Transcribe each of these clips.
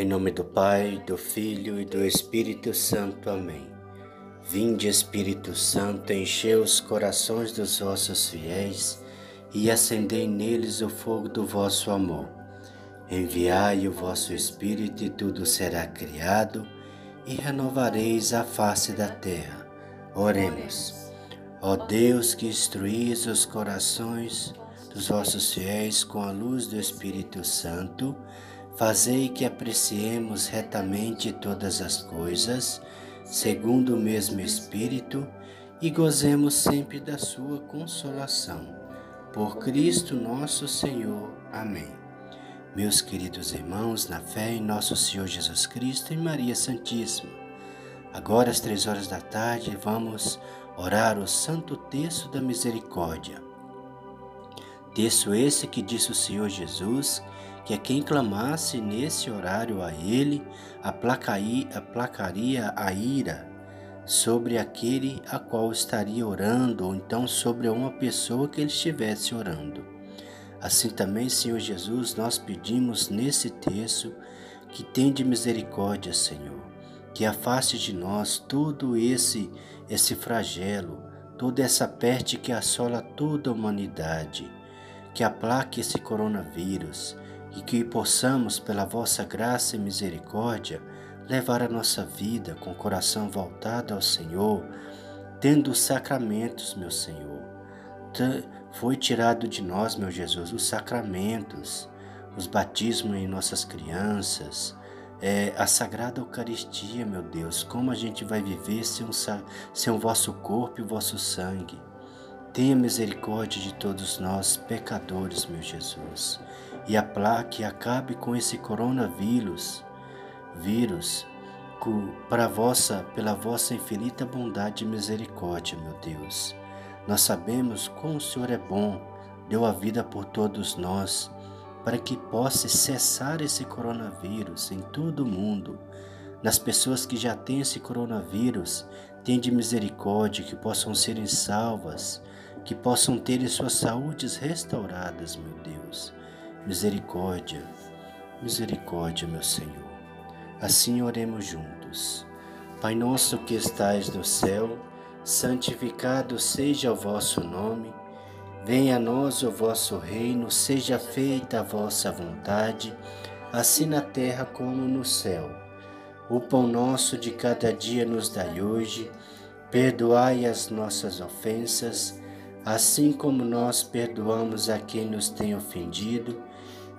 Em nome do Pai, do Filho e do Espírito Santo. Amém. Vinde, Espírito Santo, enchei os corações dos vossos fiéis e acendei neles o fogo do vosso amor. Enviai o vosso Espírito e tudo será criado e renovareis a face da terra. Oremos. Ó Deus que instruís os corações dos vossos fiéis com a luz do Espírito Santo, Fazei que apreciemos retamente todas as coisas, segundo o mesmo Espírito, e gozemos sempre da Sua consolação. Por Cristo nosso Senhor. Amém. Meus queridos irmãos, na fé em nosso Senhor Jesus Cristo e Maria Santíssima, agora às três horas da tarde vamos orar o Santo Terço da Misericórdia. Terço esse que disse o Senhor Jesus que a quem clamasse nesse horário a ele, aplacaria a ira sobre aquele a qual estaria orando, ou então sobre uma pessoa que ele estivesse orando. Assim também, Senhor Jesus, nós pedimos nesse texto que tende misericórdia, Senhor, que afaste de nós todo esse esse flagelo, toda essa peste que assola toda a humanidade, que aplaque esse coronavírus, e que possamos, pela vossa graça e misericórdia, levar a nossa vida com o coração voltado ao Senhor, tendo os sacramentos, meu Senhor. Foi tirado de nós, meu Jesus, os sacramentos, os batismos em nossas crianças, é, a Sagrada Eucaristia, meu Deus, como a gente vai viver sem, um, sem o vosso corpo e o vosso sangue. Tenha misericórdia de todos nós, pecadores, meu Jesus e aplaque, acabe com esse coronavírus, vírus, para vossa, pela vossa infinita bondade e misericórdia, meu Deus. Nós sabemos como o Senhor é bom, deu a vida por todos nós, para que possa cessar esse coronavírus em todo o mundo. Nas pessoas que já têm esse coronavírus, tende misericórdia, que possam serem salvas, que possam ter suas saúdes restauradas, meu Deus. Misericórdia, misericórdia, meu Senhor. Assim oremos juntos. Pai nosso que estais no céu, santificado seja o vosso nome. Venha a nós o vosso reino, seja feita a vossa vontade, assim na terra como no céu. O pão nosso de cada dia nos dai hoje. Perdoai as nossas ofensas, assim como nós perdoamos a quem nos tem ofendido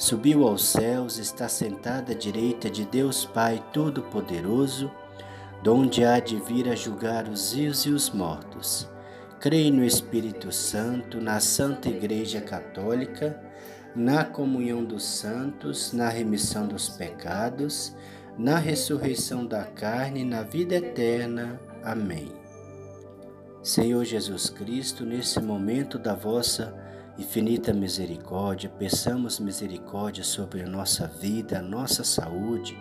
Subiu aos céus, está sentada à direita de Deus Pai Todo-Poderoso, donde há de vir a julgar os vivos e os mortos. Creio no Espírito Santo, na Santa Igreja Católica, na comunhão dos santos, na remissão dos pecados, na ressurreição da carne e na vida eterna. Amém. Senhor Jesus Cristo, nesse momento da vossa infinita misericórdia, peçamos misericórdia sobre a nossa vida, a nossa saúde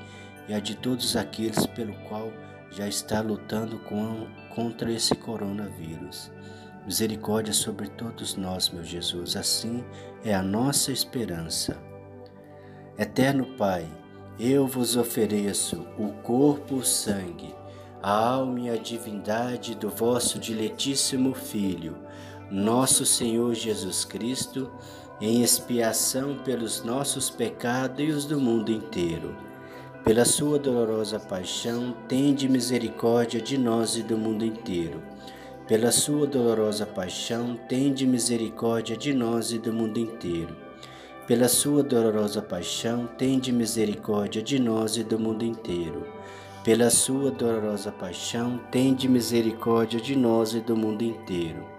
e a de todos aqueles pelo qual já está lutando com, contra esse coronavírus. Misericórdia sobre todos nós, meu Jesus, assim é a nossa esperança. Eterno Pai, eu vos ofereço o corpo, o sangue, a alma e a divindade do vosso diletíssimo Filho nosso Senhor Jesus Cristo, em expiação pelos nossos pecados e os do mundo inteiro. Pela sua dolorosa paixão, tende misericórdia de nós e do mundo inteiro. pela sua dolorosa paixão, tende misericórdia de nós e do mundo inteiro. Pela sua dolorosa paixão, tende misericórdia de nós e do mundo inteiro. Pela sua dolorosa paixão, tende misericórdia de nós e do mundo inteiro.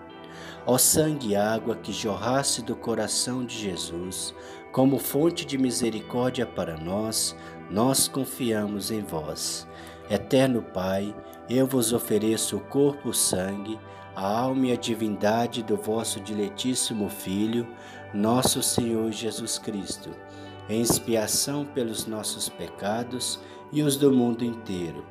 Ó sangue e água que jorrasse do coração de Jesus, como fonte de misericórdia para nós, nós confiamos em vós. Eterno Pai, eu vos ofereço o corpo o sangue, a alma e a divindade do vosso diletíssimo Filho, nosso Senhor Jesus Cristo, em expiação pelos nossos pecados e os do mundo inteiro.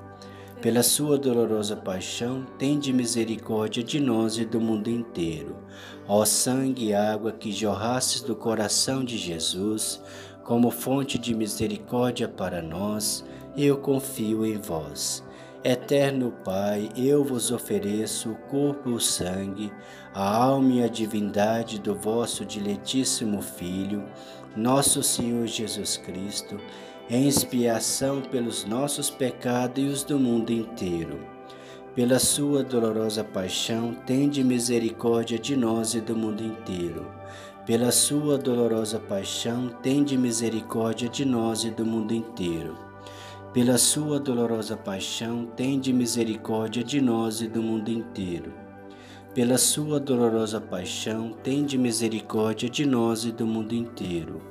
pela sua dolorosa paixão, tende misericórdia de nós e do mundo inteiro. Ó sangue e água que jorrastes do coração de Jesus, como fonte de misericórdia para nós, eu confio em vós. Eterno Pai, eu vos ofereço o corpo o sangue, a alma e a divindade do vosso diletíssimo Filho, nosso Senhor Jesus Cristo, em expiação pelos nossos pecados e os do mundo inteiro. Pela sua dolorosa paixão, tende misericórdia de nós e do mundo inteiro. Pela sua dolorosa paixão, tende misericórdia de nós e do mundo inteiro. Pela sua dolorosa paixão, tende misericórdia de nós e do mundo inteiro. Pela sua dolorosa paixão, tende misericórdia de nós e do mundo inteiro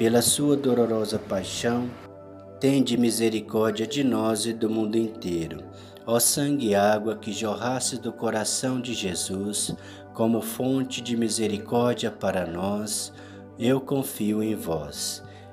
pela sua dolorosa paixão, tende misericórdia de nós e do mundo inteiro. Ó sangue e água que jorrasse do coração de Jesus, como fonte de misericórdia para nós, eu confio em vós.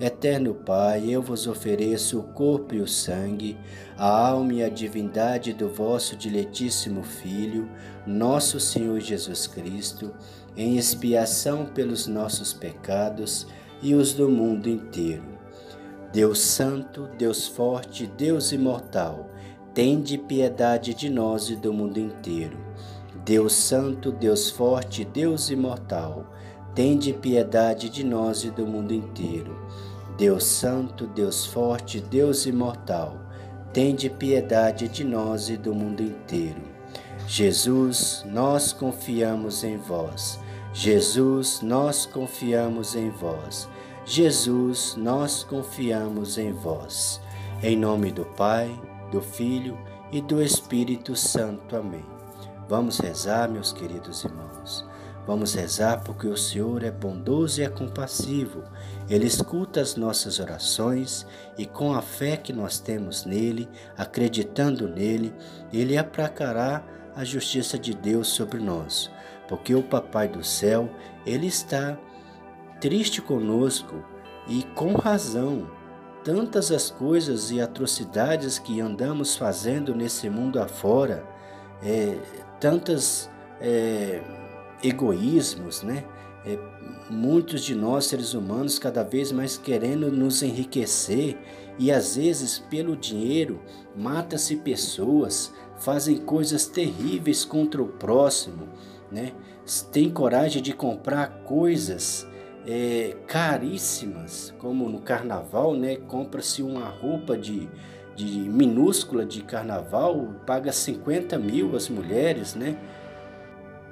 Eterno Pai, eu vos ofereço o corpo e o sangue, a alma e a divindade do vosso diletíssimo Filho, nosso Senhor Jesus Cristo, em expiação pelos nossos pecados e os do mundo inteiro. Deus Santo, Deus Forte, Deus Imortal, tende piedade de nós e do mundo inteiro. Deus Santo, Deus Forte, Deus Imortal, tende piedade de nós e do mundo inteiro. Deus Santo, Deus Forte, Deus Imortal, tende piedade de nós e do mundo inteiro. Jesus, nós confiamos em vós. Jesus, nós confiamos em vós. Jesus, nós confiamos em vós. Em nome do Pai, do Filho e do Espírito Santo. Amém. Vamos rezar, meus queridos irmãos. Vamos rezar porque o Senhor é bondoso e é compassivo. Ele escuta as nossas orações e, com a fé que nós temos nele, acreditando nele, ele aplacará a justiça de Deus sobre nós. Porque o Papai do céu, ele está triste conosco e com razão. Tantas as coisas e atrocidades que andamos fazendo nesse mundo afora, é, tantas. É, egoísmos, né? É, muitos de nós, seres humanos, cada vez mais querendo nos enriquecer e às vezes pelo dinheiro mata-se pessoas, fazem coisas terríveis contra o próximo, né? Tem coragem de comprar coisas é, caríssimas, como no carnaval, né? Compra-se uma roupa de, de minúscula de carnaval, paga 50 mil as mulheres, né?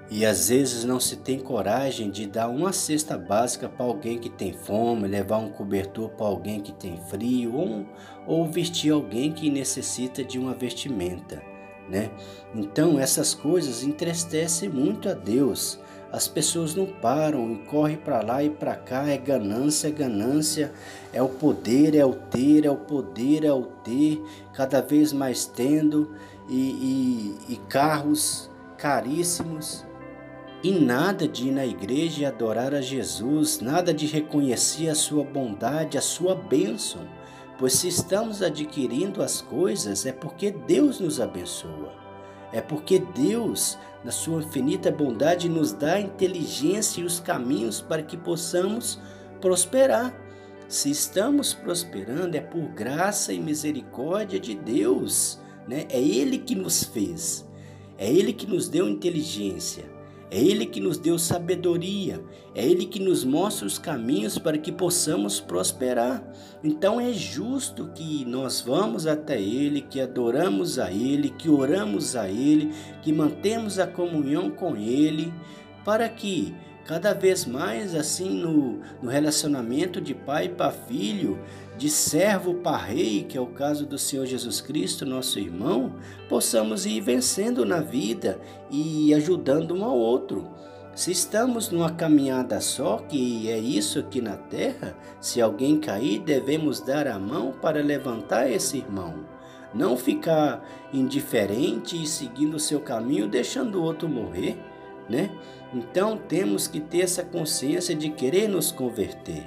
E às vezes não se tem coragem de dar uma cesta básica para alguém que tem fome, levar um cobertor para alguém que tem frio, ou, ou vestir alguém que necessita de uma vestimenta. Né? Então essas coisas entristecem muito a Deus. As pessoas não param e correm para lá e para cá, é ganância, é ganância, é o poder, é o ter, é o poder, é o ter, cada vez mais tendo, e, e, e carros caríssimos, e nada de ir na igreja e adorar a Jesus, nada de reconhecer a sua bondade, a sua bênção, pois se estamos adquirindo as coisas é porque Deus nos abençoa. É porque Deus, na sua infinita bondade, nos dá a inteligência e os caminhos para que possamos prosperar. Se estamos prosperando é por graça e misericórdia de Deus, né? É ele que nos fez. É ele que nos deu inteligência. É Ele que nos deu sabedoria, é Ele que nos mostra os caminhos para que possamos prosperar. Então é justo que nós vamos até Ele, que adoramos a Ele, que oramos a Ele, que mantemos a comunhão com Ele, para que cada vez mais assim no, no relacionamento de pai para filho, de servo para rei, que é o caso do Senhor Jesus Cristo, nosso irmão, possamos ir vencendo na vida e ajudando um ao outro. Se estamos numa caminhada só, que é isso aqui na terra, se alguém cair, devemos dar a mão para levantar esse irmão. Não ficar indiferente e seguindo o seu caminho, deixando o outro morrer, né? Então temos que ter essa consciência de querer nos converter,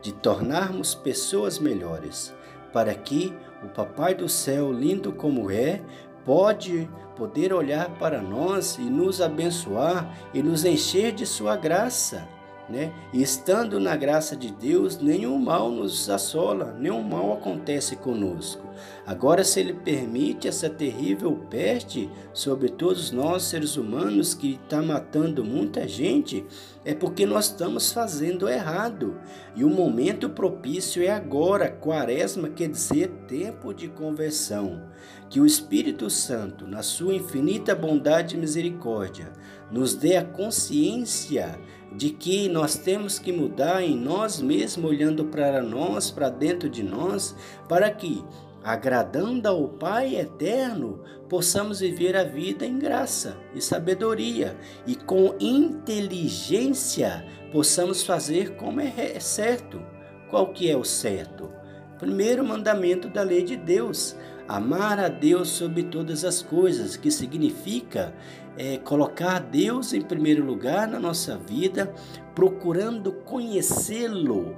de tornarmos pessoas melhores, para que o Papai do céu, lindo como é, pode poder olhar para nós e nos abençoar e nos encher de sua graça né? E estando na graça de Deus, nenhum mal nos assola, nenhum mal acontece conosco. Agora, se Ele permite essa terrível peste sobre todos nós, seres humanos, que está matando muita gente, é porque nós estamos fazendo errado. E o momento propício é agora, quaresma quer dizer tempo de conversão. Que o Espírito Santo, na sua infinita bondade e misericórdia, nos dê a consciência de que nós temos que mudar em nós mesmos, olhando para nós, para dentro de nós, para que, agradando ao Pai eterno, possamos viver a vida em graça e sabedoria e com inteligência possamos fazer como é certo. Qual que é o certo? Primeiro mandamento da lei de Deus, amar a Deus sobre todas as coisas, que significa é, colocar Deus em primeiro lugar na nossa vida, procurando conhecê-lo,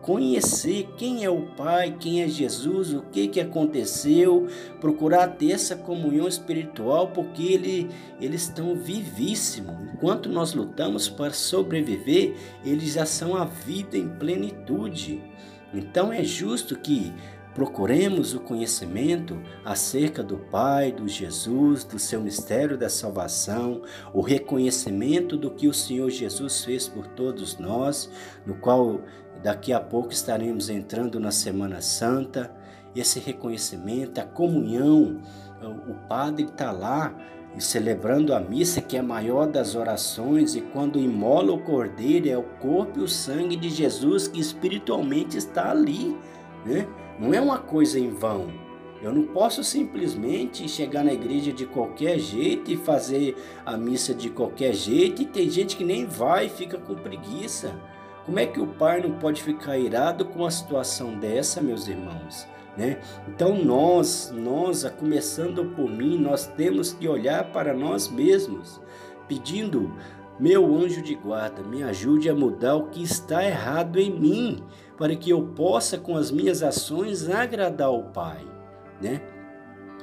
conhecer quem é o Pai, quem é Jesus, o que, que aconteceu, procurar ter essa comunhão espiritual, porque ele, eles estão vivíssimos. Enquanto nós lutamos para sobreviver, eles já são a vida em plenitude. Então é justo que Procuremos o conhecimento acerca do Pai, do Jesus, do seu mistério da salvação, o reconhecimento do que o Senhor Jesus fez por todos nós, no qual daqui a pouco estaremos entrando na Semana Santa. Esse reconhecimento, a comunhão, o Padre está lá e celebrando a missa, que é a maior das orações, e quando imola o cordeiro, é o corpo e o sangue de Jesus que espiritualmente está ali. Né? Não é uma coisa em vão. Eu não posso simplesmente chegar na igreja de qualquer jeito e fazer a missa de qualquer jeito e tem gente que nem vai e fica com preguiça. Como é que o pai não pode ficar irado com uma situação dessa, meus irmãos? Né? Então nós, nós, começando por mim, nós temos que olhar para nós mesmos, pedindo meu anjo de guarda, me ajude a mudar o que está errado em mim, para que eu possa, com as minhas ações, agradar o Pai, né?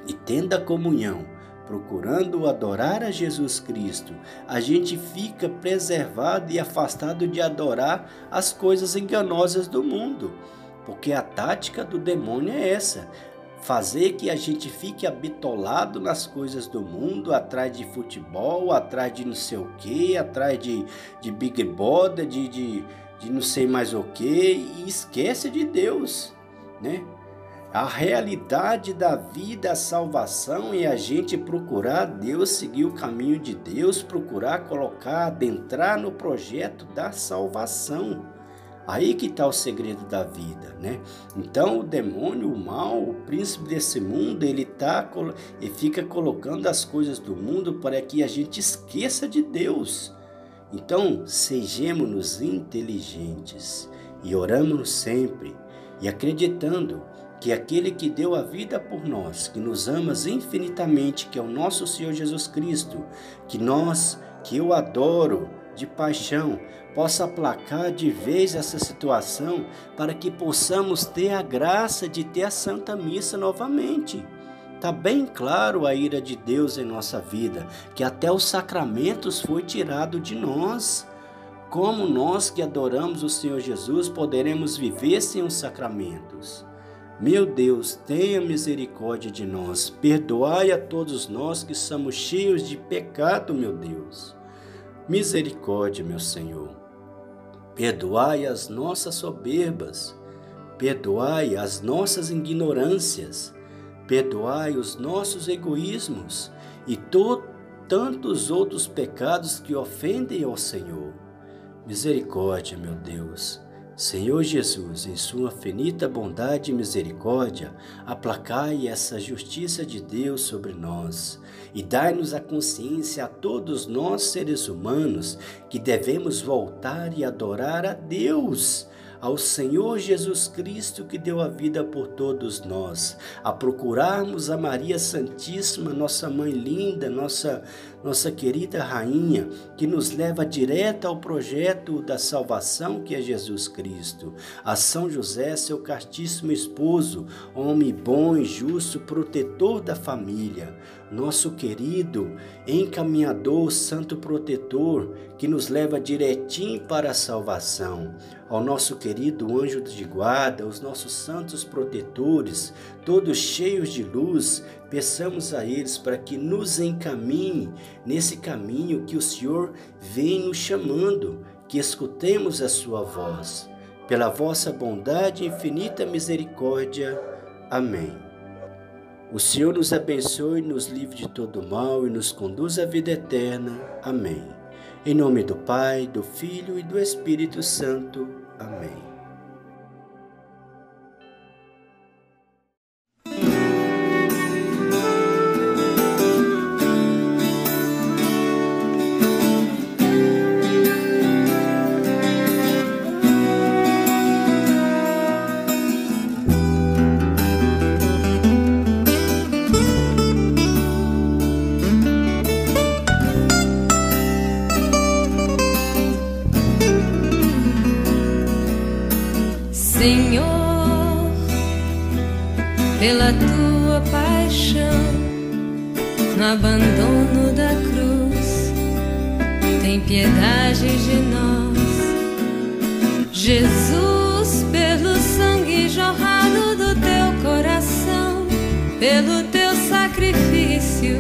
E tendo a comunhão, procurando adorar a Jesus Cristo, a gente fica preservado e afastado de adorar as coisas enganosas do mundo. Porque a tática do demônio é essa: fazer que a gente fique habitolado nas coisas do mundo, atrás de futebol, atrás de não sei o que, atrás de, de Big Brother, de, de, de não sei mais o que, e esquece de Deus, né? A realidade da vida, a salvação é a gente procurar Deus, seguir o caminho de Deus, procurar colocar, adentrar no projeto da salvação. Aí que está o segredo da vida, né? Então o demônio, o mal, o príncipe desse mundo, ele tá, ele fica colocando as coisas do mundo para que a gente esqueça de Deus. Então sejamos inteligentes e oramos sempre e acreditando que aquele que deu a vida por nós, que nos amas infinitamente, que é o nosso Senhor Jesus Cristo, que nós, que eu adoro, de paixão possa aplacar de vez essa situação para que possamos ter a graça de ter a Santa Missa novamente. Está bem claro a ira de Deus em nossa vida, que até os sacramentos foi tirado de nós. Como nós que adoramos o Senhor Jesus poderemos viver sem os sacramentos? Meu Deus, tenha misericórdia de nós, perdoai a todos nós que somos cheios de pecado, meu Deus. Misericórdia, meu Senhor. Perdoai as nossas soberbas, perdoai as nossas ignorâncias, perdoai os nossos egoísmos e tantos outros pecados que ofendem ao Senhor. Misericórdia, meu Deus. Senhor Jesus, em sua finita bondade e misericórdia, aplacai essa justiça de Deus sobre nós e dai-nos a consciência a todos nós seres humanos que devemos voltar e adorar a Deus, ao Senhor Jesus Cristo que deu a vida por todos nós, a procurarmos a Maria Santíssima, nossa mãe linda, nossa nossa querida rainha, que nos leva direto ao projeto da salvação que é Jesus Cristo. A São José, seu castíssimo esposo, homem bom e justo, protetor da família. Nosso querido encaminhador, santo protetor, que nos leva direitinho para a salvação ao nosso querido anjo de guarda, aos nossos santos protetores, todos cheios de luz, peçamos a eles para que nos encaminhe nesse caminho que o Senhor vem nos chamando, que escutemos a sua voz. Pela vossa bondade e infinita misericórdia. Amém. O Senhor nos abençoe, nos livre de todo mal e nos conduz à vida eterna. Amém. Em nome do Pai, do Filho e do Espírito Santo. Amém. Senhor, pela tua paixão, no abandono da cruz, tem piedade de nós. Jesus, pelo sangue jorrado do teu coração, pelo teu sacrifício